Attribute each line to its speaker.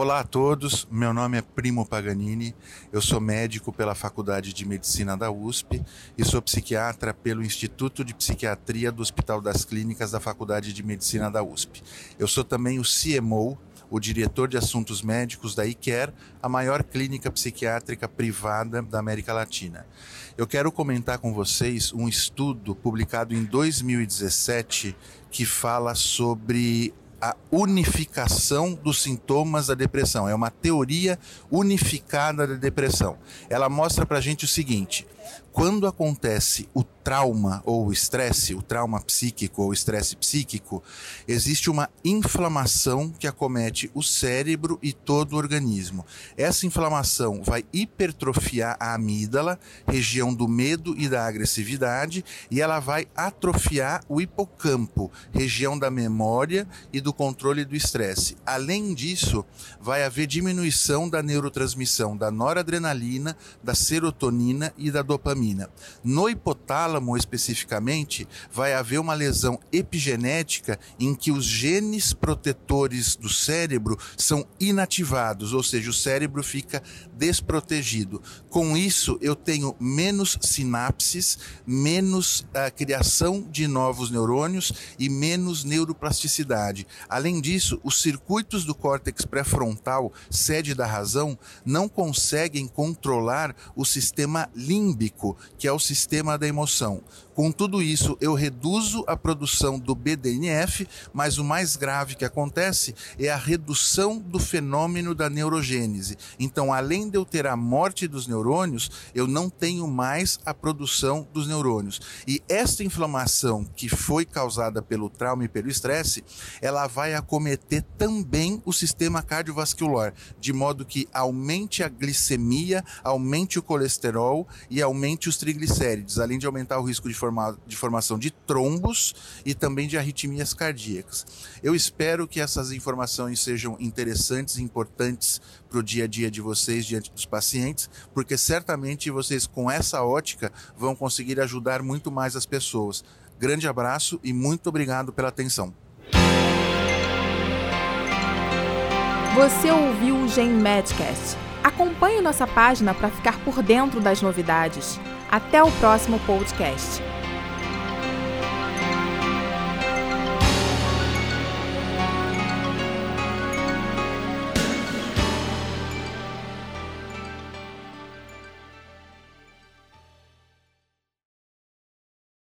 Speaker 1: Olá a todos, meu nome é Primo Paganini, eu sou médico pela Faculdade de Medicina da USP e sou psiquiatra pelo Instituto de Psiquiatria do Hospital das Clínicas da Faculdade de Medicina da USP. Eu sou também o CMO, o diretor de assuntos médicos da ICARE, a maior clínica psiquiátrica privada da América Latina. Eu quero comentar com vocês um estudo publicado em 2017 que fala sobre a unificação dos sintomas da depressão. É uma teoria unificada da depressão. Ela mostra para a gente o seguinte: quando acontece o trauma ou o estresse, o trauma psíquico ou estresse psíquico, existe uma inflamação que acomete o cérebro e todo o organismo. Essa inflamação vai hipertrofiar a amígdala, região do medo e da agressividade, e ela vai atrofiar o hipocampo, região da memória e do controle do estresse. Além disso, vai haver diminuição da neurotransmissão da noradrenalina, da serotonina e da dopamina. No hipotálamo, especificamente, vai haver uma lesão epigenética em que os genes protetores do cérebro são inativados, ou seja, o cérebro fica desprotegido. Com isso, eu tenho menos sinapses, menos a ah, criação de novos neurônios e menos neuroplasticidade. Além disso, os circuitos do córtex pré-frontal, sede da razão, não conseguem controlar o sistema límbico, que é o sistema da emoção. Com tudo isso, eu reduzo a produção do BDNF, mas o mais grave que acontece é a redução do fenômeno da neurogênese. Então, além de eu ter a morte dos neurônios, eu não tenho mais a produção dos neurônios. E esta inflamação que foi causada pelo trauma e pelo estresse, ela vai acometer também o sistema cardiovascular, de modo que aumente a glicemia, aumente o colesterol e aumente os triglicérides, além de aumentar o risco de forma, de formação de trombos e também de arritmias cardíacas. Eu espero que essas informações sejam interessantes e importantes para o dia a dia de vocês diante dos pacientes, porque certamente vocês, com essa ótica, vão conseguir ajudar muito mais as pessoas. Grande abraço e muito obrigado pela atenção.
Speaker 2: Você ouviu o Gen Medcast. Acompanhe nossa página para ficar por dentro das novidades. Até o próximo podcast.